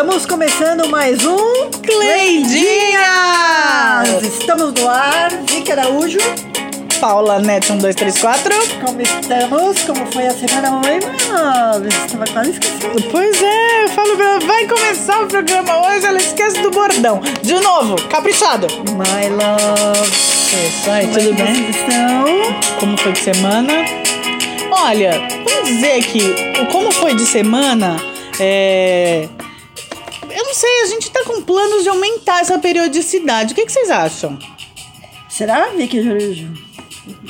Estamos começando mais um Cleidinhas! Estamos no ar, Vicky Araújo. Paula Net 1234. Como estamos? Como foi a semana? Oi, mano. Estava quase esquecendo. Pois é, eu falo pra ela, vai começar o programa hoje, ela esquece do bordão. De novo, caprichado. My love. Isso aí, é tudo que bem? estão? Como foi de semana? Olha, vamos dizer que como foi de semana, é... Não sei, a gente tá com planos de aumentar essa periodicidade. O que, que vocês acham? Será, Vicky Araújo?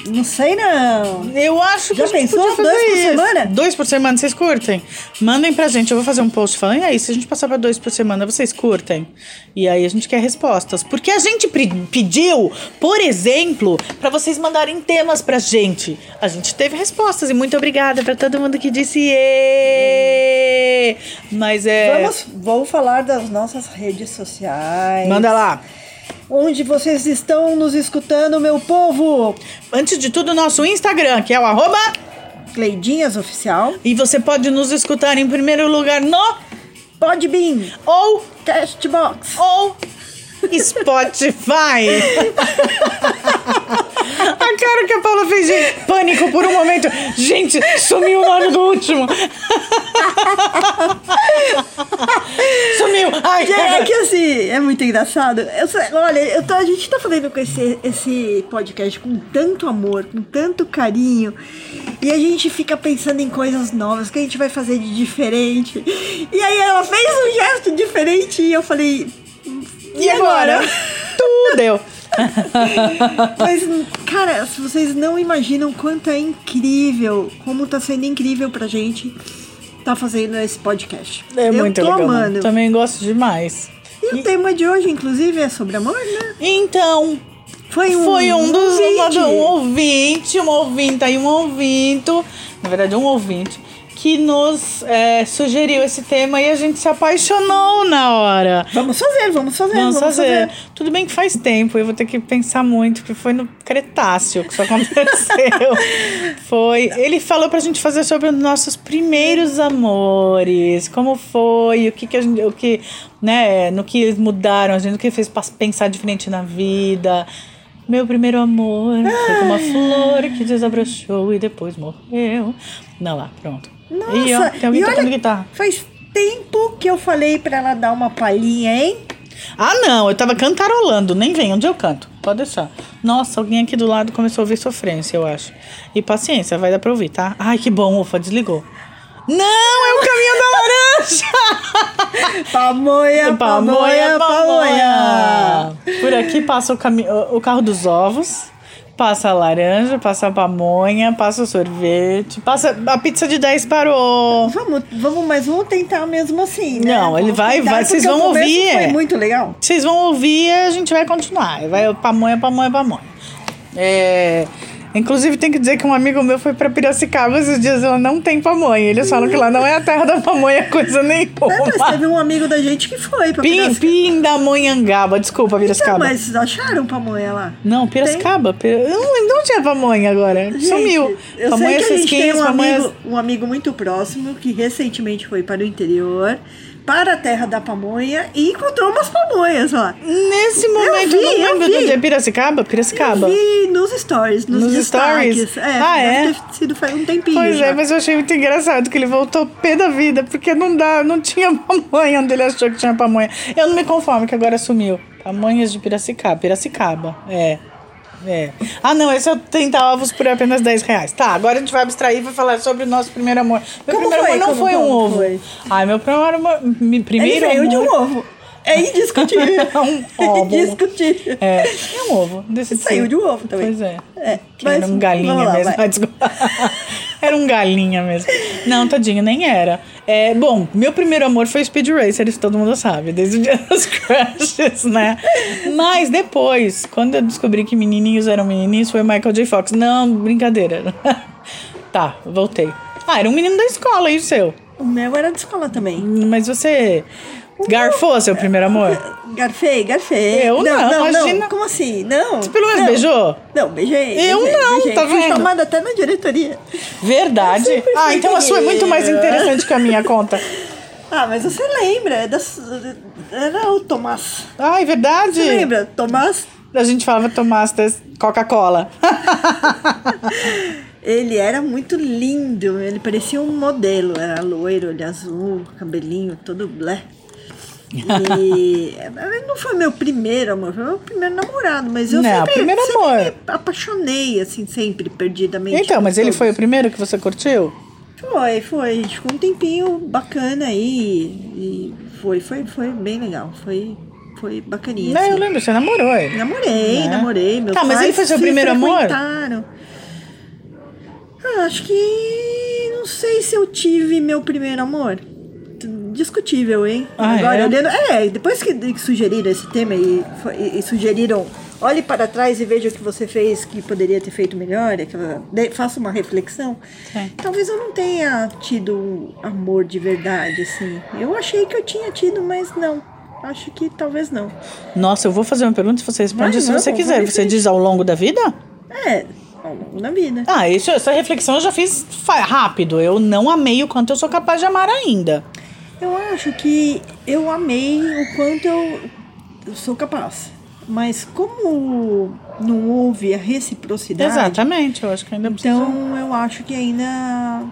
Não sei, não. Eu acho que Já pensou? Dois por isso. semana? Dois por semana, vocês curtem? Mandem pra gente, eu vou fazer um post falando, e aí, se a gente passar pra dois por semana, vocês curtem? E aí a gente quer respostas. Porque a gente pediu, por exemplo, pra vocês mandarem temas pra gente. A gente teve respostas, e muito obrigada pra todo mundo que disse "Ê". Mas é... Vamos, vou falar das nossas redes sociais. Manda lá. Onde vocês estão nos escutando, meu povo? Antes de tudo, nosso Instagram, que é o arroba... Cleidinhas Oficial. E você pode nos escutar em primeiro lugar no... Podbean. Ou Castbox. ou Spotify. a cara que a Paula fez de pânico por um momento. Gente, sumiu o nome do último. sumiu. Ai, É que assim, é muito engraçado. Eu olha, eu tô- a gente tá fazendo com esse, esse podcast com tanto amor, com tanto carinho. E a gente fica pensando em coisas novas, o que a gente vai fazer de diferente. E aí ela fez um gesto diferente e eu falei. E agora? Tudo deu. Mas, cara, vocês não imaginam quanto é incrível, como tá sendo incrível pra gente tá fazendo esse podcast. É eu muito tô legal. amando. Também gosto demais. E o tema de hoje, inclusive, é sobre amor, né? Então, Foi um, Foi um dos ouvinte. uma- um ouvinte, um ouvinte aí, um ouvinte, na verdade, um ouvinte, que nos é, sugeriu esse tema e a gente se apaixonou na hora. Vamos fazer, vamos fazer, Vamos, vamos, fazer. Tudo bem que faz tempo, eu vou ter que pensar muito, porque foi no Cretáceo que isso aconteceu. foi. Ele falou pra gente fazer sobre os nossos primeiros amores. Como foi, o que, que a gente. O que, né, no que eles mudaram, a gente, o que fez pensar diferente na vida. Meu primeiro amor foi uma flor que desabrochou e depois morreu. Não lá, pronto. Nossa, e ó, tem alguém e olha, tocando guitarra. Faz tempo que eu falei pra ela dar uma palhinha, hein? Ah, não, eu tava cantarolando, nem vem, onde eu canto? Pode deixar. Nossa, alguém aqui do lado começou a ouvir sofrência, eu acho. E paciência, vai dar pra ouvir, tá? Ai, que bom, ufa, desligou. Não, é o caminho da laranja! Pamonha, pamonha, pamonha. Por aqui passa o, cami- o carro dos ovos, passa a laranja, passa a pamonha, passa o sorvete, passa a pizza de 10 parou. Vamos, vamos, mas vamos tentar mesmo assim, né? Não, ele Vamos vai- tentar, vai, vocês vão ouvir, Foi é. muito legal. Vocês vão ouvir e a gente vai continuar. Vai pamonha, pamonha, pamonha. É, inclusive, tem que dizer que um amigo meu foi pra Piracicaba esses dias. Ela não tem pamonha. Eles falam que lá não é a terra da pamonha, coisa É, mas nenhuma. teve um amigo da gente que foi pra Pim. Pindamonhangaba. Desculpa, Então, Piracicaba. mas acharam pamonha lá? Não, Piracicaba. Pira- Eu não, não tinha pamonha agora. Gente, Sumiu. Eu pamonha sei que a gente tem um pamonhas- amigo, um amigo muito próximo que recentemente foi para o interior, para a terra da pamonha e encontrou umas pamonhas lá. Nesse momento, vi, eu não eu lembro vi. do dia. Piracicaba? Piracicaba. Eu vi nos stories, nos, Nos stories? É, Ah, deve é? ter sido faz um tempinho. Pois já. é, mas eu achei muito engraçado que ele voltou pé da vida, porque não dá, não tinha pamonha onde ele achou que tinha pamonha. Eu não me conformo que agora sumiu. Pamonhas de Piracicaba. Piracicaba, é. É. Ah, não, esse é o 30 ovos por apenas 10 reais. Tá, agora a gente vai abstrair e vai falar sobre o nosso primeiro amor. Meu Como primeiro foi? amor não Como- foi um como ovo. foi? Ai, meu primeiro amor. Ele Primeiro veio amor. de um ovo. É indiscutível. Um ovo. indiscutível. É, é um ovo. Saiu de um ovo também. Pois é. É, Que era um galinha lá, mesmo. era um galinha mesmo. Não, tadinho, nem era. É, bom, meu primeiro amor foi Speed Racer, isso todo mundo sabe, desde o dia dos crushes, né? Mas depois, quando eu descobri que menininhos eram menininhos, foi Michael J. Fox. Não, brincadeira. tá, voltei. Ah, era um menino da escola, e o seu? O meu era de escola também. Mas você garfou seu primeiro amor? Garfei, garfei. Eu não, imagina. Não. Como assim? Não. Você pelo menos não. beijou? Não, beijei. Eu beijei, não, beijei. tá Fui vendo? chamada até na diretoria. Verdade? Ah, então a sua é muito mais interessante que a minha conta. Ah, mas você lembra? das- Era o Tomás. Ah, é verdade. Você lembra? Tomás? A gente falava Tomás das Coca-Cola. Ele era muito lindo, ele parecia um modelo, era loiro, olho azul, cabelinho todo blé. E ele não foi meu primeiro amor, foi meu primeiro namorado, mas eu Não, sempre, primeiro sempre amor. me apaixonei, assim, sempre, perdidamente. então, mas ele todos. foi o primeiro que você curtiu? Foi, foi, a gente ficou um tempinho bacana aí, e foi, foi, foi bem legal, foi, foi bacaninha. Não, assim. eu lembro, você namorou ele. Namorei, Né? namorei. Meus Tá, mas ele foi seu se primeiro amor? Ah, acho que. Não sei se eu tive meu primeiro amor. Discutível, hein? Ah, Agora, é? olhando. É, depois que, sugeriram esse tema e, e- e sugeriram. Olhe para trás e veja o que você fez que poderia ter feito melhor. Aquela, de- faça uma reflexão. Sim. Talvez eu não tenha tido um amor de verdade, assim. Eu achei que eu tinha tido, mas não. Acho que talvez não. Nossa, eu vou fazer uma pergunta e você responde se você quiser. Você diz ao longo da vida? É, ao longo da vida. Ah, isso, essa reflexão eu já fiz rápido. Eu não amei o quanto eu sou capaz de amar ainda. Eu acho que eu amei o quanto eu, eu sou capaz. Mas como não houve a reciprocidade, Exatamente, eu acho que ainda precisa. então eu acho que ainda.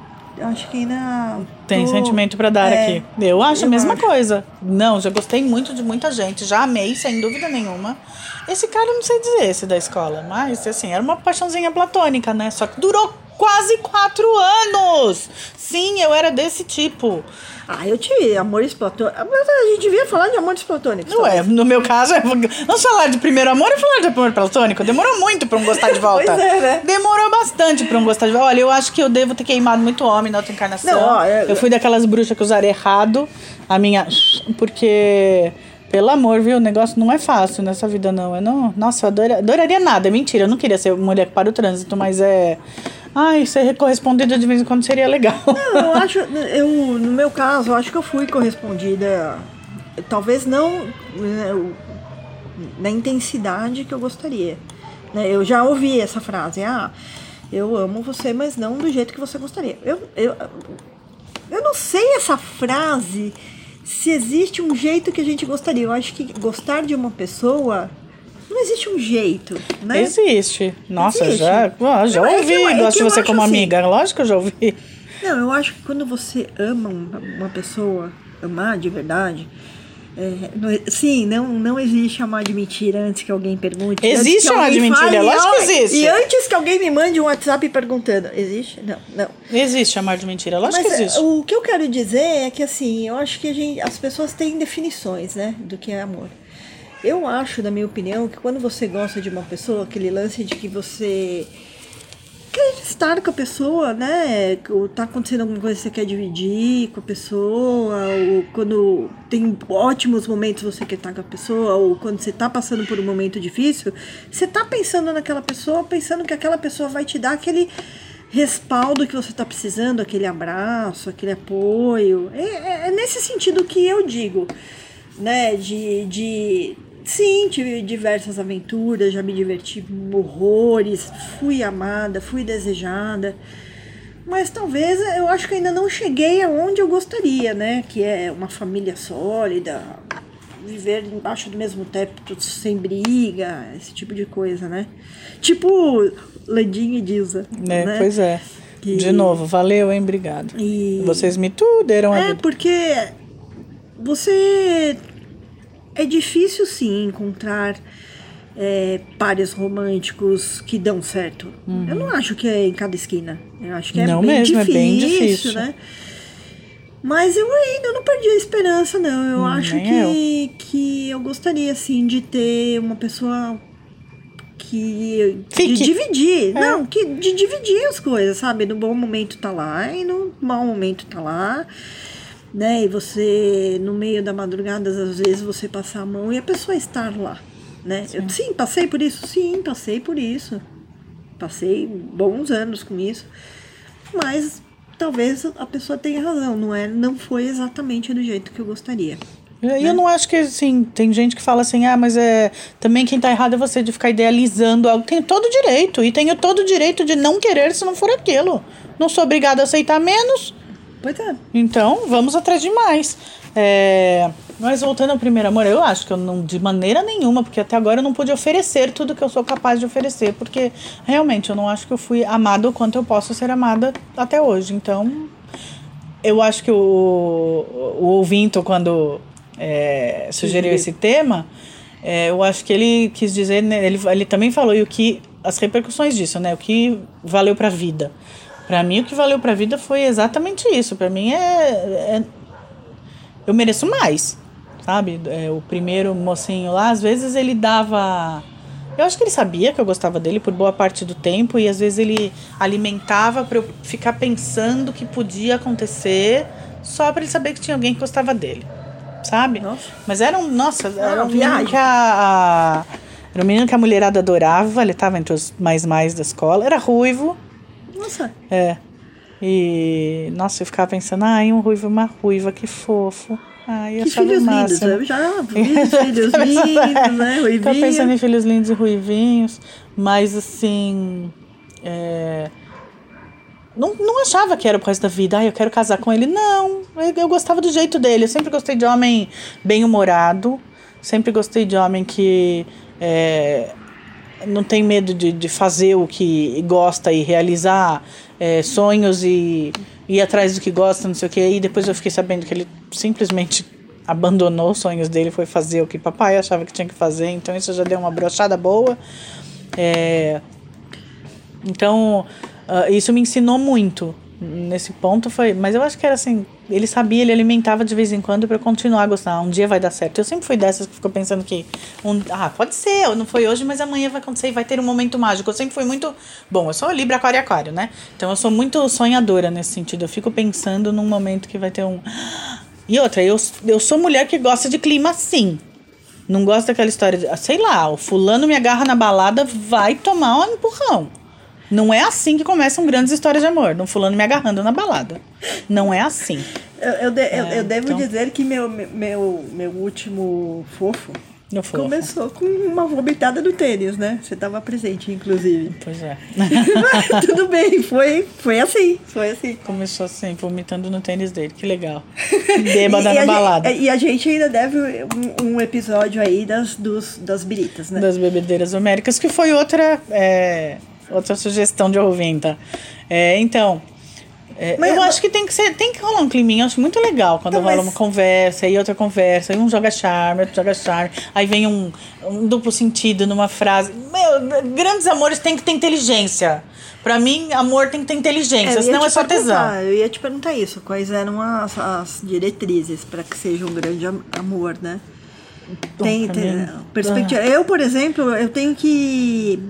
Acho que ainda. Tem tô- sentimento pra dar é, aqui. Eu acho a eu mesma acho. coisa. Não, já gostei muito de muita gente. Já amei, sem dúvida nenhuma. Esse cara, eu não sei dizer esse da escola, mas assim, era uma paixãozinha platônica, né? Só que durou quase quatro anos. Sim, eu era desse tipo. Ah, eu tive amores platônicos. Mas a gente devia falar de amores platônicos. Não é, no meu caso, é- vamos falar de primeiro amor e falar de amor platônico. Demorou muito pra um gostar de volta. Pois é, né? Demorou bastante pra um gostar de volta. Olha, eu acho que eu devo ter queimado muito homem na outra encarnação. Não, ó, é- Eu fui daquelas bruxas que usaram errado a minha. Porque. Pelo amor, viu? O negócio não é fácil nessa vida, não. Eu não. Nossa, eu adora- adoraria nada. É mentira. Eu não queria ser mulher para o trânsito, mas é. Ai, ser correspondida de vez em quando seria legal. Não, eu acho, eu, no meu caso, eu acho que eu fui correspondida, talvez não né, na intensidade que eu gostaria. né? Eu já ouvi essa frase, ah, eu amo você, mas não do jeito que você gostaria. Eu, eu, eu não sei essa frase se existe um jeito que a gente gostaria. Eu acho que gostar de uma pessoa não existe um jeito, né? Existe. Nossa, Existe. já, ó, já Não, é ouvi. eu- é Gosto de você como assim. amiga. Lógico que eu já ouvi. Não, eu acho que quando você ama uma, uma pessoa, amar de verdade, é, não é- sim, não, não existe amar de mentira antes que alguém pergunte. Existe que amar de mentira, fale, lógico que existe. E antes que alguém me mande um WhatsApp perguntando, existe? Não, não. Existe amar de mentira. Lógico Mas que é, existe. o que eu quero dizer é que assim, eu acho que gente, as pessoas têm definições, né, do que é amor. Eu acho, na minha opinião, que quando você gosta de uma pessoa, aquele lance de que você estar com a pessoa, né? Ou tá acontecendo alguma coisa que você quer dividir com a pessoa, ou quando tem ótimos momentos você quer estar com a pessoa, ou quando você tá passando por um momento difícil, você tá pensando naquela pessoa, pensando que aquela pessoa vai te dar aquele respaldo que você tá precisando, aquele abraço, aquele apoio. É, é- é nesse sentido que eu digo, né? De. de Sim, tive diversas aventuras, já me diverti horrores, fui amada, fui desejada. Mas talvez eu acho que ainda não cheguei aonde eu gostaria, né? Que é uma família sólida, viver embaixo do mesmo teto sem briga, esse tipo de coisa, né? Tipo Landinho e Dilsa. É, né? Pois é. Que- De novo, valeu, hein? Obrigado. E- Vocês me tuderam a É, porque você. É difícil sim encontrar é, pares românticos que dão certo. Eu não acho que é em cada esquina. Eu acho que é Uhum. Não bem, mesmo, é difícil, bem difícil. né? Mas eu ainda não perdi a esperança, não. Eu acho nem que, que eu gostaria, assim, de ter uma pessoa que. Fique. De dividir. É. Não, que, de dividir as coisas, sabe? No bom momento tá lá e no mau momento tá lá. Né? E você, no meio da madrugada, às vezes você passar a mão e a pessoa estar lá. Né? Eu, sim, passei por isso? Sim, passei por isso. Passei bons anos com isso. Mas talvez a pessoa tenha razão, não é? Não foi exatamente do jeito que eu gostaria. E né? eu não acho que, assim, tem gente que fala assim, ah, mas é. Também quem tá errado é você de ficar idealizando algo. Tenho todo o direito. E tenho todo o direito de não querer se não for aquilo. Não sou obrigada a aceitar menos. Pois é. Então, vamos atrás de mais. É, mas voltando ao primeiro amor, eu acho que eu não, de maneira nenhuma, porque até agora eu não pude oferecer tudo que eu sou capaz de oferecer, porque realmente eu não acho que eu fui amada o quanto eu posso ser amada até hoje. Então, eu acho que o, o ouvinte, quando é, sugeriu esse tema, é, eu acho que ele quis dizer, né, ele, ele também falou e o que as repercussões disso, né? O que valeu para a vida. Para mim, o que valeu para a vida foi exatamente isso. Para mim é, é, eu mereço mais, sabe? É, o primeiro mocinho lá, às vezes ele dava eu acho que ele sabia que eu gostava dele por boa parte do tempo e às vezes ele alimentava para eu ficar pensando que podia acontecer só para ele saber que tinha alguém que gostava dele, sabe? Nossa. Mas era um, nossa, era um menino que a, a- era um menino que a mulherada adorava, ele tava entre os mais mais da escola, era ruivo, Nossa. é. E nossa, eu ficava pensando, ai, um ruivo, uma ruiva, que fofo. Ai, eu Que o filhos lindos. Eu já vi os filhos lindos, né? Tô pensando em filhos lindos e ruivinhos, mas assim. é, Não, não achava que era pro resto da vida. Ai, eu quero casar com ele. Não, eu, eu gostava do jeito dele. Eu sempre gostei de homem bem-humorado. Sempre gostei de homem que é, não tem medo de, de fazer o que gosta e realizar é, sonhos e ir atrás do que gosta, não sei o quê. E depois eu fiquei sabendo que ele simplesmente abandonou os sonhos dele, foi fazer o que papai achava que tinha que fazer. Então isso já deu uma brochada boa. É, então, ah, isso me ensinou muito. Nesse ponto foi. Mas eu acho que era assim. Ele sabia, ele alimentava de vez em quando eu continuar a gostar. Um dia vai dar certo. Eu sempre fui dessas que ficou pensando que. Um, ah, pode ser, não foi hoje, mas amanhã vai acontecer e vai ter um momento mágico. Eu sempre fui muito. Bom, eu sou Libra, Aquário e Aquário, né? Então eu sou muito sonhadora nesse sentido. Eu fico pensando num momento que vai ter um. E outra, eu, eu sou mulher que gosta de clima assim. Não gosta daquela história de, ah, sei lá, o fulano me agarra na balada, vai tomar um empurrão. Não é assim que começam grandes histórias de amor. Um fulano me agarrando na balada. Não é assim. Eu, eu, de- eu, É, eu devo então. dizer que meu, meu, meu último fofo No fofo. começou com uma vomitada do tênis, né? Você estava presente, inclusive. Pois é. Mas tudo bem, foi, foi assim, foi assim. Começou assim, vomitando no tênis dele. Que legal. Bêbada na balada. gente- e a gente ainda deve um, um episódio aí das, dos, das biritas, né? Das bebedeiras homéricas, que foi outra, é, outra sugestão de ouvinta. É, então, é, Mas- eu acho que tem que ser, tem que rolar um climinha, eu acho muito legal quando Então, rola mas- uma conversa, e outra conversa, e um joga charme, outro joga charme, aí vem um, um duplo sentido numa frase. Meu, grandes amores tem que ter inteligência. Pra mim, amor tem que ter inteligência, ia senão é só tesão. Eu ia te perguntar isso, quais eram as, as diretrizes para que seja um grande am- amor, né? Tem, tem perspectiva. Eu, por exemplo, eu tenho que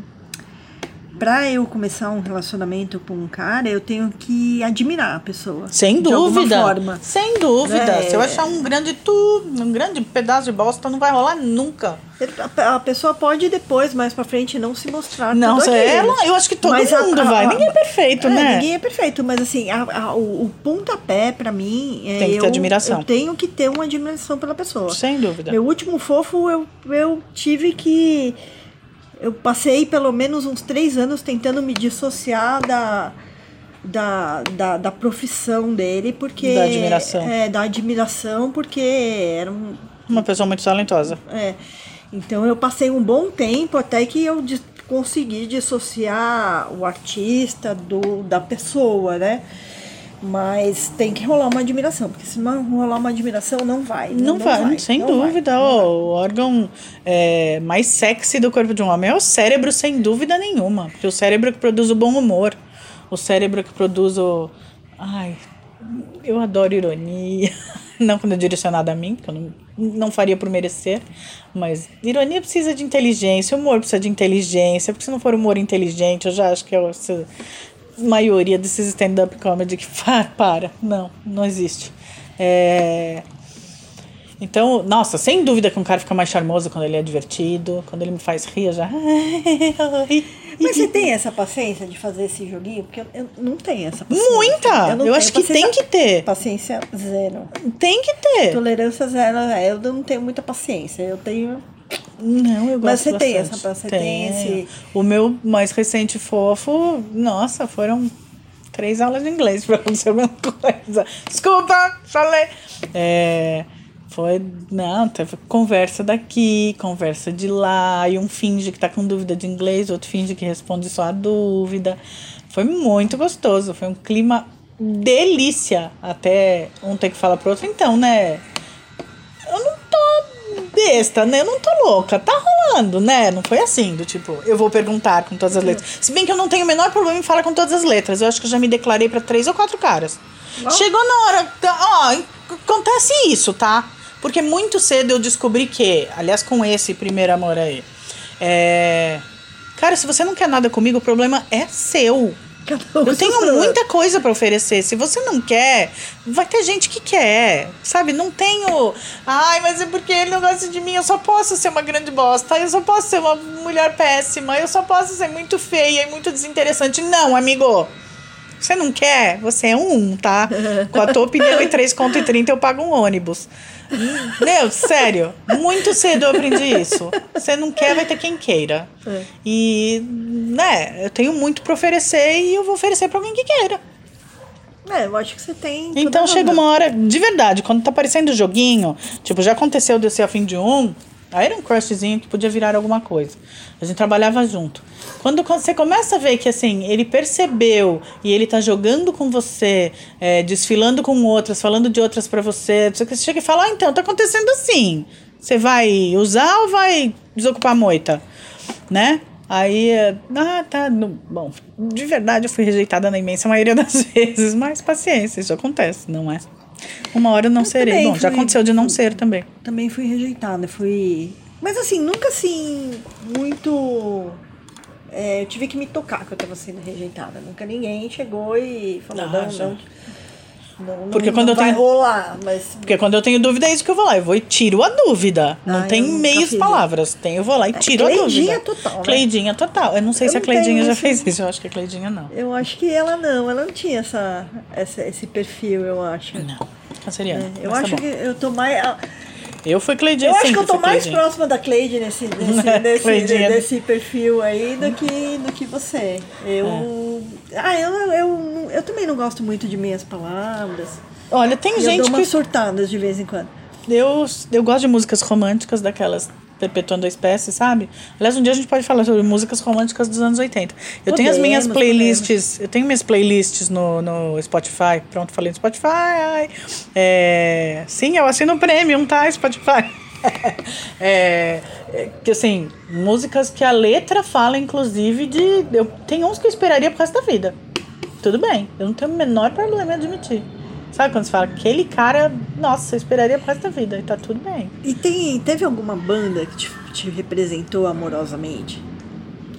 Pra eu começar um relacionamento com um cara, eu tenho que admirar a pessoa. Sem de alguma dúvida. forma. Sem dúvida. É. Se eu achar um grande tu, um grande pedaço de bosta, não vai rolar nunca. A, pessoa pode depois, mais pra frente, não se mostrar. Não, tudo ela- eu acho que todo Mas mundo a- vai. a- Ninguém é perfeito, é, né? Ninguém é perfeito, mas assim, a- o, o pontapé pra mim é. Tem que ter eu, admiração. Eu tenho que ter uma admiração pela pessoa. Sem dúvida. Meu último fofo, eu, eu tive que. Eu passei pelo menos uns três anos tentando me dissociar da, da, da, da profissão dele, porque. Da admiração. É, da admiração, porque era um. Uma pessoa muito talentosa. É. Então eu passei um bom tempo até que eu consegui dissociar o artista do, da pessoa, né? Mas tem que rolar uma admiração, porque se não rolar uma admiração, não vai. Não, vai, sem não dúvida. vai, não ó, vai. o órgão é, mais sexy do corpo de um homem é o cérebro, sem dúvida nenhuma. Porque o cérebro que produz o bom humor. O cérebro que produz o. Ai, eu adoro ironia. Não quando é direcionada a mim, que eu não, não faria por merecer. Mas ironia precisa de inteligência, humor precisa de inteligência. Porque se não for humor inteligente, eu já acho que é a maioria desses stand-up comedy que para, para. Não, não existe. É. Então, nossa, sem dúvida que um cara fica mais charmoso quando ele é divertido, quando ele me faz rir, eu já. Mas você tem essa paciência de fazer esse joguinho? Porque eu, eu não tenho essa paciência. Muita! Eu tenho acho que tem que ter. Paciência zero. Tem que ter. Tolerância zero. é, Eu não tenho muita paciência. Eu tenho. Não, eu gosto Mas você tem bastante. essa- você tem esse- O meu mais recente fofo, nossa, foram três aulas de inglês pra acontecer alguma coisa. Desculpa, falei. É, foi, não, teve conversa daqui, conversa de lá, e um finge que tá com dúvida de inglês, outro finge que responde só a dúvida. Foi muito gostoso, foi um clima delícia. Até um ter que falar pro outro, então, né? Eu não tô besta, né? Eu não tô louca. Tá rolando, né? Não foi assim, do tipo, eu vou perguntar com todas as letras. Se bem que eu não tenho o menor problema em falar com todas as letras. Eu acho que eu já me declarei pra três ou quatro caras. Chegou na hora. tá, Ó, acontece isso, tá? Porque muito cedo eu descobri que, aliás, com esse primeiro amor aí, é. Cara, se você não quer nada comigo, o problema é seu. Cada um Eu tenho muita coisa pra oferecer. Se você não quer, vai ter gente que quer. Sabe? Não tenho. Ai, mas é porque ele não gosta de mim. Eu só posso ser uma grande bosta. Eu só posso ser uma mulher péssima. Eu só posso ser muito feia e muito desinteressante. Não, amigo. Você não quer? Você é um tá? Com a tua opinião em 3 conto e 30 eu pago um ônibus. Meu, sério. Muito cedo eu aprendi isso. Você não quer, vai ter quem queira. É. E, né, eu tenho muito pra oferecer e eu vou oferecer pra alguém que queira. É, eu acho que você tem. Então chega uma hora, de verdade, quando tá aparecendo o joguinho, tipo, já aconteceu de eu ser a fim de um, aí era um crushzinho que podia virar alguma coisa. A gente trabalhava junto. Quando você começa a ver que assim, ele percebeu e ele tá jogando com você, é, desfilando com outras, falando de outras pra você, você chega e fala, ah, então, tá acontecendo assim. Você vai usar ou vai desocupar a moita? Né? Aí, é, ah, tá. no- bom, de verdade eu fui rejeitada na imensa maioria das vezes, mas paciência, isso acontece, não é? Uma hora eu não Eu serei. Bom, já fui- aconteceu de não ser também. Também fui rejeitada, fui. Mas assim, nunca assim, muito. é, eu tive que me tocar que eu tava sendo rejeitada. Nunca ninguém chegou e falou, Ah, não, já. não, não. Porque não, quando não eu vai tenho- rolar, mas. Porque quando eu tenho dúvida é isso que eu vou lá. Eu vou e tiro a dúvida. Não Ah, tem meias palavras. Tem, eu vou lá e tiro a Cleidinha dúvida. total, né? Cleidinha total. Eu não sei Eu se a Cleidinha já esse- fez isso. Eu acho que a Cleidinha não. Eu acho que ela não, ela não tinha essa, essa, esse perfil, eu acho. Não. Canceriana. É, eu tá acho bom. que eu tô mais. Eu fui Cleidinha Eu acho que eu tô mais Cleidinha. próxima da Cleide nesse, nesse, nesse, Cleidinha. perfil aí do que, do que você. Eu. É. Ah, eu, eu, eu também não gosto muito de meias palavras. Olha, tem E eu gente dou umas que surtadas de vez em quando. Eu, eu gosto de músicas românticas, daquelas perpetuando a espécie, sabe? Aliás, um dia a gente pode falar sobre músicas românticas dos anos 80. Eu tenho as minhas Podemos, playlists, eu tenho minhas playlists no, no Spotify. Pronto, falei no Spotify. É, sim, eu assino o Premium, tá? Spotify. É, é, que assim, músicas que a letra fala, inclusive, de. Eu tenho uns que eu esperaria pro resto da vida. Tudo bem, eu não tenho o menor problema em admitir. Sabe quando você fala, aquele cara, nossa, eu esperaria pro resto da vida, e tá tudo bem. E tem, teve alguma banda que te, te representou amorosamente?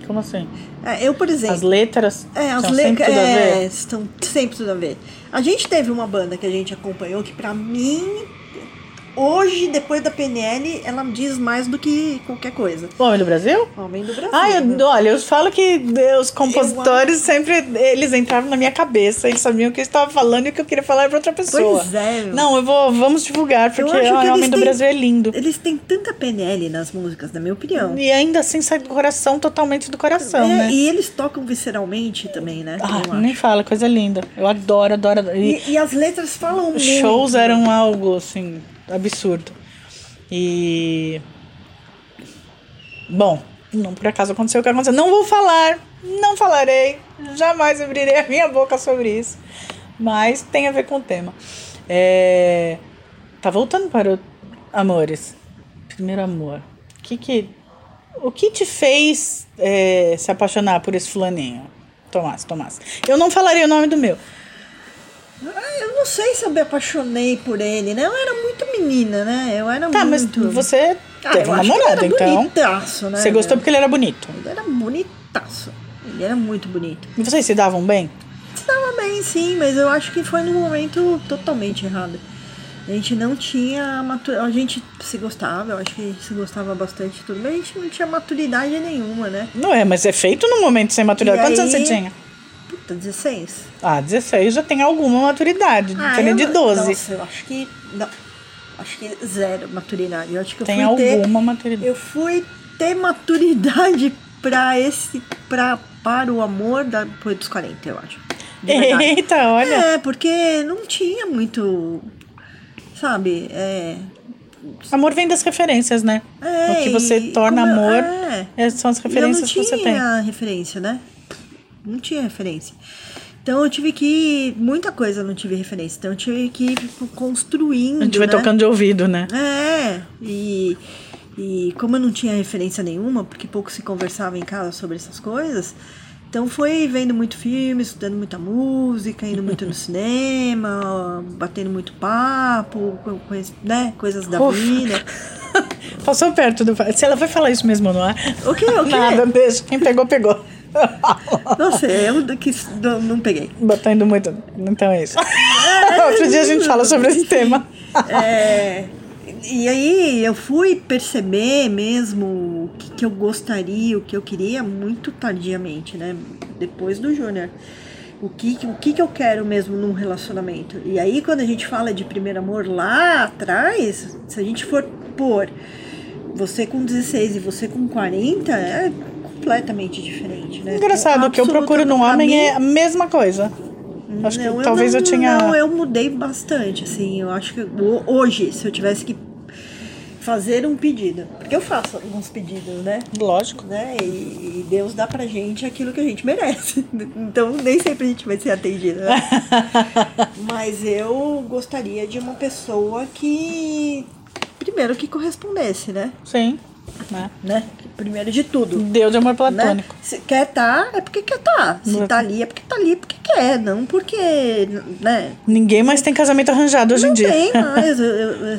Como assim? É, eu, por exemplo. As letras É, as letras é, estão sempre tudo a ver. A gente teve uma banda que a gente acompanhou que pra mim hoje depois da PNL ela diz mais do que qualquer coisa. Homem do Brasil? Homem do Brasil. Ah, né? eu, olha, eu falo que os compositores sempre eles entravam na minha cabeça, eles sabiam o que eu estava falando e o que eu queria falar para outra pessoa. Pois é, meu. Não, eu vou, vamos divulgar, porque o Homem do têm- Brasil é lindo. Eles têm tanta PNL nas músicas, na minha opinião. E ainda assim sai do coração, totalmente do coração, É, né? E eles tocam visceralmente também, né? Ah, nem fala, coisa linda. Eu adoro, adoro, adoro. E, E, e as letras falam muito. shows eram algo, assim, absurdo. E. Bom, não por acaso aconteceu o que aconteceu. Não vou falar, não falarei, jamais abrirei a minha boca sobre isso. Mas tem a ver com o tema. É... Tá voltando para o Amores. Primeiro amor. O que que, o que te fez é, se apaixonar por esse fulaninho? Tomás, Tomás. Eu não falaria o nome do meu. Ah, Eu não sei se eu me apaixonei por ele, né? Eu era muito menina, né? Eu era Tá, mas muito. você Ah, teve um namorado, era então. Bonitaço, né? Você gostou porque ele era bonito. Ele era bonitaço. Ele era muito bonito. E vocês se davam bem? Estava bem, sim, mas eu acho que foi no momento totalmente errado. A gente não tinha maturidade. A gente se gostava, eu acho que se gostava bastante tudo, mas a gente não tinha maturidade nenhuma, né? Não é, mas é feito num momento sem maturidade. E Quantos anos aí- você tinha? Puta, 16. Ah, 16 já tem alguma maturidade, Ah, diferente eu- de 12. Nossa, eu acho que. Não. Acho que zero maturidade. Eu acho que eu tem fui ter. alguma maturidade. Eu fui ter maturidade pra esse. Pra, para o amor da, dos 40, eu acho. Eita, olha. É, porque não tinha muito. Sabe? É. Amor vem das referências, né? é o que você torna eu- amor é. é, são as referências eu que não você tem. tinha referência, né? Não tinha referência. Então eu tive que. Muita coisa eu não tive referência. Então eu tive que ir tipo, construindo. A gente vai né? tocando de ouvido, né? É, e, e como eu não tinha referência nenhuma, porque pouco se conversava em casa sobre essas coisas, então foi vendo muito filme, estudando muita música, indo muito no cinema, batendo muito papo, né, coisas da Ufa. vida. Passou perto do. Se ela vai falar isso mesmo, não é? O quê? O? Nada, deixa. Quem pegou, pegou. Nossa, eu que não, não peguei. Botar indo muito. Então é isso. Outro dia a gente fala sobre esse tema. É, e aí eu fui perceber mesmo o que, que eu gostaria, o que eu queria muito tardiamente, né? Depois do Júnior. O que, o que, que eu quero mesmo num relacionamento. E aí, quando a gente fala de primeiro amor lá atrás, se a gente for pôr você com 16 e você com 40, é completamente diferente, né? Engraçado, o que eu procuro num homem é a mesma coisa. Acho que não, talvez eu, não- tinha. Não, eu mudei bastante, assim. Eu acho que ho- hoje, se eu tivesse que fazer um pedido, porque eu faço alguns pedidos, né? Lógico. né? E, e Deus dá pra gente aquilo que a gente merece. Então nem sempre a gente vai ser atendido. Né? Mas eu gostaria de uma pessoa que primeiro que correspondesse, né? Sim. Né? né? Primeiro de tudo. Deus de amor Né? platônico. Se quer tá, é porque quer tá. Se tá ali, é porque tá ali porque quer, não porque, né? Ninguém mais tem casamento arranjado hoje em Não dia. tem mais.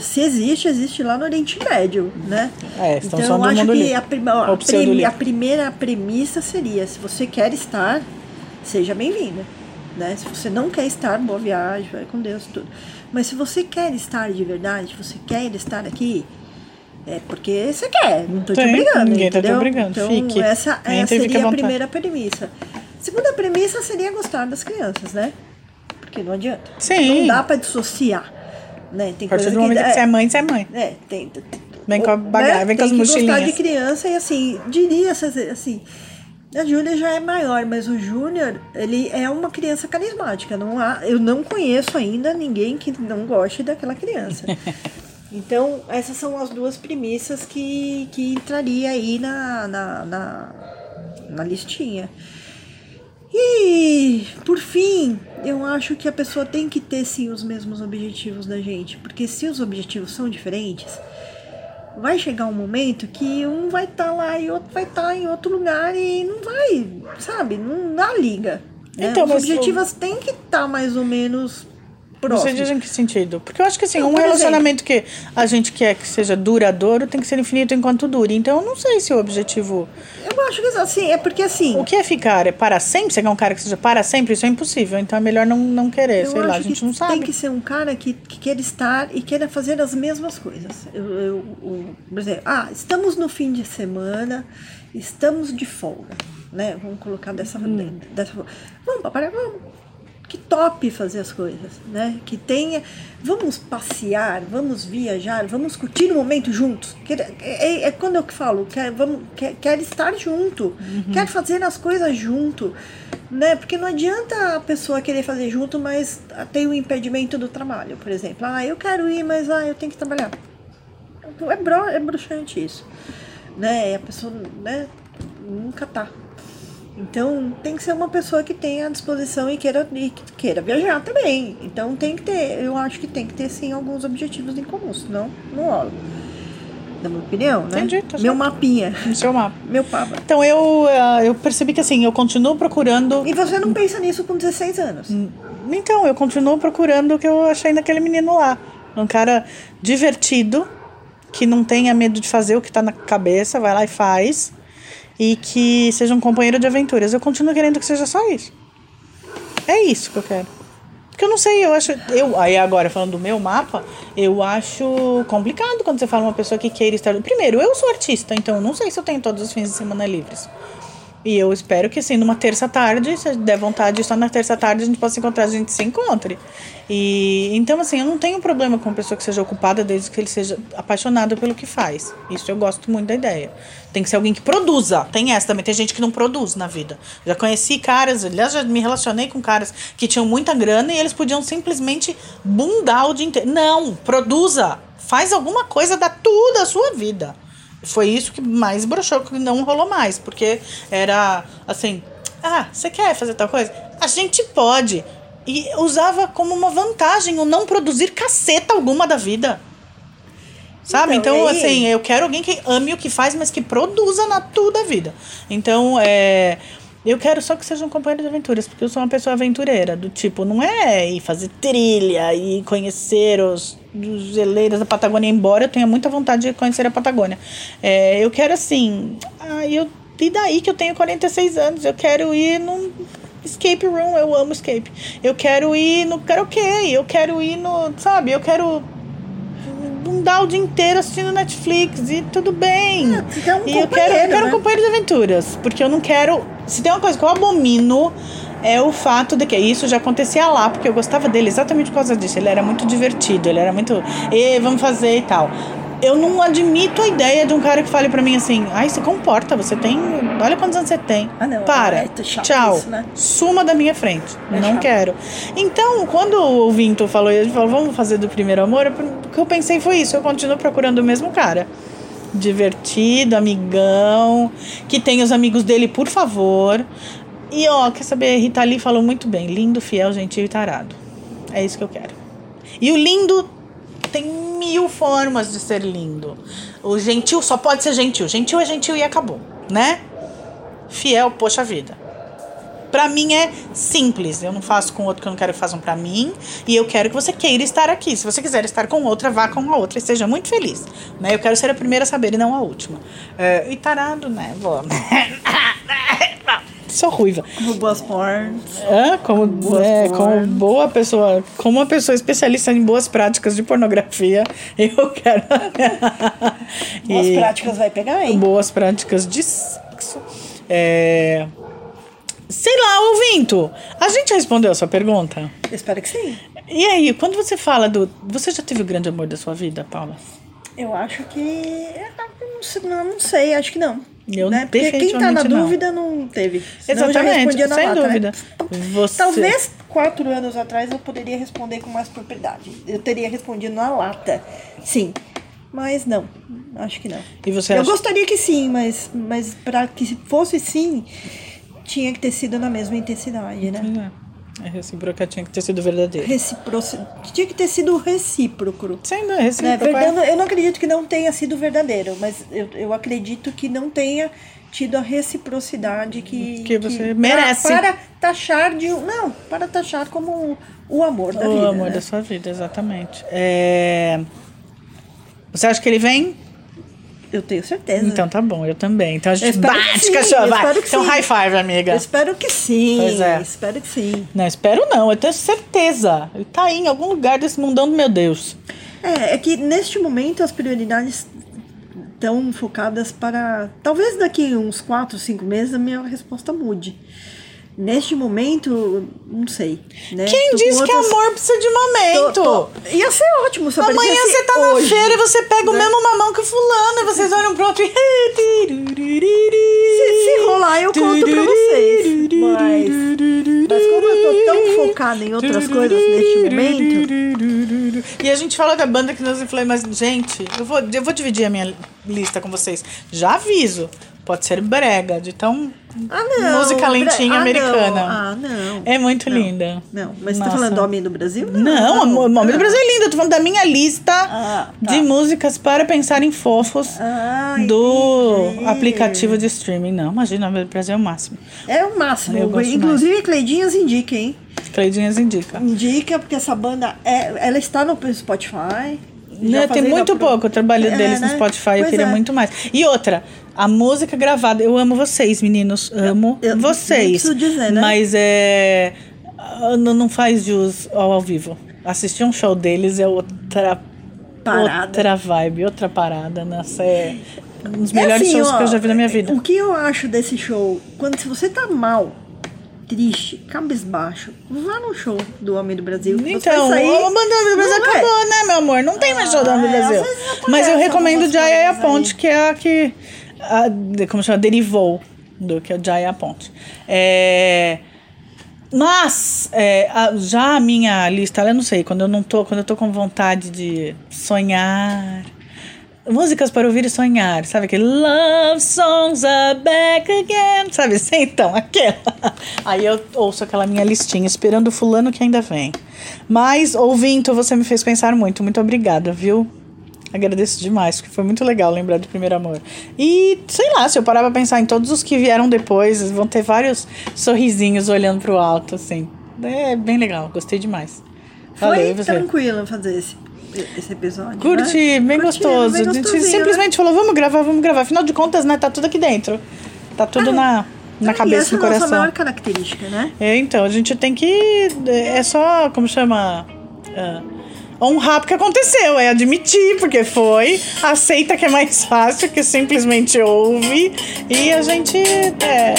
Se existe, existe lá no Oriente Médio, né? É, então eu acho que livre. a, prima- a livre. a primeira premissa seria: se você quer estar, seja bem-vindo. Né? Se você não quer estar, boa viagem, vai com Deus, tudo. Mas se você quer estar de verdade, você quer estar aqui, é porque você quer, não tô te Sim, obrigando. ninguém tá te entendeu? obrigando, Então, fique. essa, essa seria a primeira premissa. Segunda premissa seria gostar das crianças, né? Porque não adianta. Sim. Não dá pra dissociar. Né? Tem A partir do momento que é, você é mãe, você é mãe. é, tem, tem- Vem com a né, bagagem, vem com as tem que gostar mochilinhas. de criança e assim, diria assim, a Júlia já é maior, mas o Júnior, ele é uma criança carismática. Não há, eu não conheço ainda ninguém que não goste daquela criança. Então, essas são as duas premissas que, que entraria aí na, na, na, na listinha. E, por fim, eu acho que a pessoa tem que ter sim os mesmos objetivos da gente, porque se os objetivos são diferentes, vai chegar um momento que um vai estar lá e outro vai estar em outro lugar e não vai, sabe? Não dá liga. né? Então, os objetivos têm que estar mais ou menos Você diz em que sentido? Porque eu acho que assim, Não, um relacionamento que a gente quer que seja duradouro tem que ser infinito enquanto dure. Então eu não sei se o objetivo. Eu acho que assim, é porque assim. O que é ficar? É para sempre? Você quer um cara que seja para sempre? Isso é impossível. Então é melhor não, não querer. Eu sei lá, a gente não sabe. Tem que ser um cara que, que queira estar e queira fazer as mesmas coisas. Eu, eu, eu- por exemplo, ah, estamos no fim de semana, estamos de folga, né? Vamos colocar dessa, Hum. dessa forma. Vamos, papai, vamos. Que top fazer as coisas, né? Que tenha. Vamos passear, vamos viajar, vamos curtir o momento juntos. É, é- é quando eu falo, quer, vamos, quer, quer estar junto, Uhum. quer fazer as coisas junto, né? Porque não adianta a pessoa querer fazer junto, mas tem o impedimento do trabalho, por exemplo. Ah, eu quero ir, mas ah, eu tenho que trabalhar. É, bro, é bruxante isso, né? A pessoa, né? Nunca tá. Então tem que ser uma pessoa que tenha a disposição e queira, e que queira viajar também. Então tem que ter, eu acho que tem que ter sim alguns objetivos em comum, senão não rola. Na minha opinião, né? Entendi, tá meu certo. mapinha, seu mapa. meu papa. Então eu, ah, eu percebi que assim, eu continuo procurando. E você não pensa nisso com 16 anos. Então, eu continuo procurando o que eu achei naquele menino lá. Um cara divertido, que não tenha medo de fazer o que tá na cabeça, vai lá e faz. E que seja um companheiro de aventuras. Eu continuo querendo que seja só isso. É isso que eu quero. Porque eu não sei, eu acho. Eu, aí agora, falando do meu mapa, eu acho complicado quando você fala uma pessoa que queira estar. Primeiro, eu sou artista, então eu não sei se eu tenho todos os fins de semana livres. E eu espero que, assim, numa terça-tarde, se der vontade, só na terça-tarde a gente possa encontrar, a gente se encontre. E então, assim, eu não tenho problema com uma pessoa que seja ocupada desde que ele seja apaixonado pelo que faz. Isso eu gosto muito da ideia. Tem que ser alguém que produza. Tem essa também. Tem gente que não produz na vida. Já conheci caras, aliás, já me relacionei com caras que tinham muita grana e eles podiam simplesmente bundar o dia inteiro. Não, produza. Faz alguma coisa da tudo a sua vida. Foi isso que mais broxou, que não rolou mais. Porque era assim: ah, você quer fazer tal coisa? A gente pode. E usava como uma vantagem o não produzir caceta alguma da vida. Sabe? Então, Então, é- assim, eu quero alguém que ame o que faz, mas que produza na tudo da vida. Então, é. Eu quero só que seja um companheiro de aventuras, porque eu sou uma pessoa aventureira, do tipo, não é ir fazer trilha e conhecer os, os geleiros da Patagônia, embora eu tenha muita vontade de conhecer a Patagônia. É, eu quero assim. Ah, eu, e daí que eu tenho 46 anos? Eu quero ir num escape room, eu amo escape. Eu quero ir no karaokê, eu quero ir no. Sabe, eu quero bundar o dia inteiro assistindo Netflix e tudo bem. É, você quer um e eu quero, eu quero né? um companheiro de aventuras. Porque eu não quero. Se tem uma coisa que eu abomino. É o fato de que isso já acontecia lá, porque eu gostava dele exatamente por causa disso. Ele era muito divertido, ele era muito. E vamos fazer e tal. Eu não admito a ideia de um cara que fale pra mim assim: ai, se comporta, você tem. Olha quantos anos você tem. Ah, não, Para. é chato Tchau. isso, né? Suma da minha frente. É não chato. quero. Então, quando o Vinto falou, ele falou, vamos fazer do primeiro amor, o que eu pensei foi isso. Eu continuo procurando o mesmo cara. Divertido, amigão, que tem os amigos dele, por favor. E ó, quer saber? Rita Lee falou muito bem: lindo, fiel, gentil e tarado. É isso que eu quero. E o lindo tem mil formas de ser lindo. O gentil só pode ser gentil. Gentil é gentil e acabou, né? Fiel, poxa vida. Pra mim é simples. Eu não faço com outro que eu não quero que façam pra mim. E eu quero que você queira estar aqui. Se você quiser estar com outra, vá com a outra e seja muito feliz. Né? Eu quero ser a primeira a saber e não a última. É, e tarado, né? Vou. Sou ruiva. Como boas porns. É, como, Boas é, como formas. boa pessoa, como uma pessoa especialista em boas práticas de pornografia, eu quero. Boas E- práticas vai pegar, hein? boas práticas de sexo. É... Sei lá, ouvinto. A gente respondeu a sua pergunta. Eu espero que sim. E aí, quando você fala do. Você já teve o grande amor da sua vida, Paula? Eu acho que. ah, não, não sei, acho que não. Eu né? Porque quem tá na definitivamente não. dúvida não teve. Senão Exatamente, sem lata, né? dúvida. Você- Talvez quatro anos atrás eu poderia responder com mais propriedade. Eu teria respondido na lata. Sim. Mas não. Acho que não. E você eu acha- gostaria que sim, mas, mas para que fosse sim, tinha que ter sido na mesma intensidade, né? É, a recíproca tinha que ter sido verdadeira. Reciproci... Tinha que ter sido recíproco. Sendo Né? recíproca. Verdade, eu não acredito que não tenha sido verdadeiro, mas eu, eu acredito que não tenha tido a reciprocidade que, Que você pra- merece. Para, taxar de. Não, para taxar como o amor da o vida. amor né? da sua vida, exatamente. É... Você acha que ele vem? Eu tenho certeza. Então tá bom, eu também. Então a gente bate, sim, cachorro, vai. Então sim. high five, amiga. Eu espero que sim. Pois é. Espero que sim. Não, espero não, eu tenho certeza. Ele tá aí em algum lugar desse mundão do meu Deus. É, é que neste momento as prioridades estão focadas para. Talvez daqui uns 4, 5 meses a minha resposta mude. Neste momento, não sei. Né? Quem Tô disse que outras- amor precisa de momento? Tô- tô- Ia ser ótimo se Amanhã você tá na hoje. feira e você pega o né? mesmo mamão que o fulano e vocês olham pro outro e. Se, se rolar, eu conto pra vocês. Mas, mas como eu tô tão focada em outras coisas neste momento. E a gente fala da banda que nos influencia, mas, gente, eu vou, eu vou dividir a minha lista com vocês. Já aviso. Pode ser brega, de tão Ah, não. música lentinha Ah, não. americana. Ah, não. É muito Não. linda. Não, mas você tá falando do Homem do Brasil? Não, o Nome do Brasil é lindo. Eu tô falando da minha lista Ah, tá. de músicas para pensar em fofos Ah, do entendi. aplicativo de streaming. Não, imagina, o Nome do Brasil é o máximo. É o máximo. Eu gosto Inclusive, Cleidinhas indica, hein? Cleidinhas indica. Indica, porque essa banda, é, ela está no Spotify. Não, Já tem muito pouco o trabalho É, deles no né? Spotify, eu Pois queria é. muito mais. E outra, a música gravada, eu amo vocês, meninos, amo eu nem vocês. preciso dizer, né? Mas é. ah, Não, faz jus ao ao vivo. Assistir um show deles é outra. Parada. Outra vibe, outra parada. Nossa, é. um dos melhores assim, shows ó, que eu já vi na minha vida. O que eu acho desse show? Quando se você tá mal, triste, cabisbaixo, vá no show do Homem do Brasil. Então, sair- o Bandana do Brasil é? acabou, né, meu amor? Não tem mais show do Ah, Bandana do é, Brasil. Mas eu recomendo Jaya coisas Ponte, que é a que. A, como chama? Derivou do que é o Jaya Ponte. É. Mas, é, a- já a minha lista, eu não sei, quando eu não tô, quando eu tô com vontade de sonhar. Músicas para ouvir e sonhar, sabe aquele Love Songs are back again, sabe assim? Então, aquela. Aí eu ouço aquela minha listinha, esperando o fulano que ainda vem. Mas, ouvindo, você me fez pensar muito. Muito obrigada, viu? Agradeço demais, porque foi muito legal lembrar do primeiro amor. E, sei lá, se eu parar pra pensar em todos os que vieram depois, vão ter vários sorrisinhos olhando pro alto, assim. É bem legal, gostei demais. Valeu, Foi tranquilo fazer esse, esse episódio. Curti, né? bem Curti, gostoso. bem a gente gostosinho, né? simplesmente falou, vamos gravar, vamos gravar. Afinal de contas, né, tá tudo aqui dentro. Tá tudo na, na Ah, e cabeça, essa no é a nossa coração. maior característica, né? É, então, a gente tem que. É só, como chama? Ah, honrar porque aconteceu, é admitir porque foi, aceita que é mais fácil, que simplesmente ouve e a gente. É,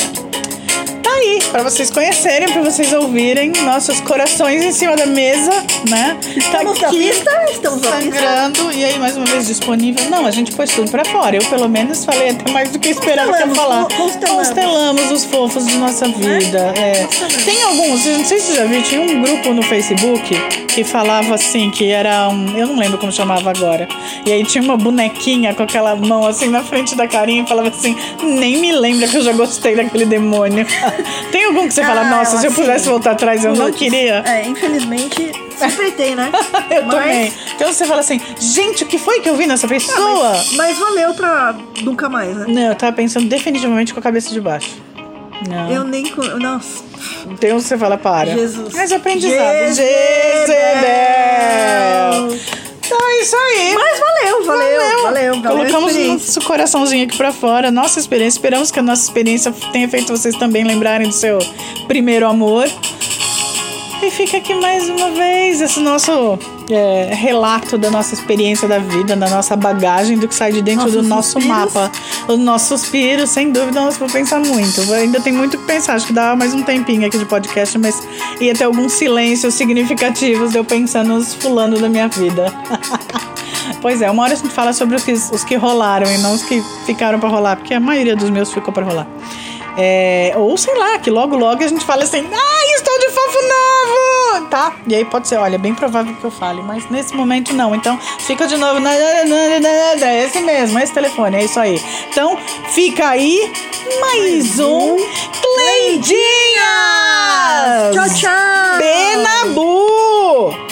aí, pra vocês conhecerem, pra vocês ouvirem nossos corações em cima da mesa, né? Estamos tá aqui pista, estamos sangrando e aí mais uma vez disponível. Não, a gente pôs tudo pra fora. Eu pelo menos falei até mais do que esperava que Constelamos, falar. constelamos. Constelamos os fofos de nossa vida. É. Tem alguns, não sei se você já viu, tinha um grupo no Facebook que falava assim, que era um. Eu não lembro como chamava agora. E aí tinha uma bonequinha com aquela mão assim na frente da carinha e falava assim: nem me lembra que eu já gostei daquele demônio. Tem algum que você fala, Ah, nossa, se eu assim, pudesse voltar atrás, eu não queria? É, infelizmente, sempre tem, né? Eu Mas- também. Então você fala assim, gente, o que foi que eu vi nessa pessoa? Mas, mas valeu pra nunca mais, né? Não, eu tava pensando definitivamente com a cabeça de baixo. Não. Eu nem. Nossa. Então você fala, para. Jesus. Mas aprendizado. Jezebel. Então é isso aí. Mas valeu, valeu, valeu. valeu, a Colocamos nosso coraçãozinho aqui pra fora, nossa experiência. Esperamos que a nossa experiência tenha feito vocês também lembrarem do seu primeiro amor. E fica aqui mais uma vez esse nosso é, relato da nossa experiência da vida, da nossa bagagem, do que sai de dentro Nossos do nosso suspiros. mapa. Os nossos suspiros, sem dúvida, nós vamos pensar muito. Ainda tem muito o que pensar. Acho que dá mais um tempinho aqui de podcast, mas ia ter alguns silêncios significativos de eu pensando nos fulano da minha vida. Pois é, uma hora a gente fala sobre os que, os que rolaram e não os que ficaram pra rolar, porque a maioria dos meus ficou pra rolar. É, ou sei lá, que logo logo a gente fala assim, ai, estou de fofo novo! Tá? E aí pode ser, olha, é bem provável que eu fale, mas nesse momento não. Então fica de novo. É esse mesmo, é esse telefone, é isso aí. Então fica aí mais um Cleidinhas! Tchau, tchau! Benabu!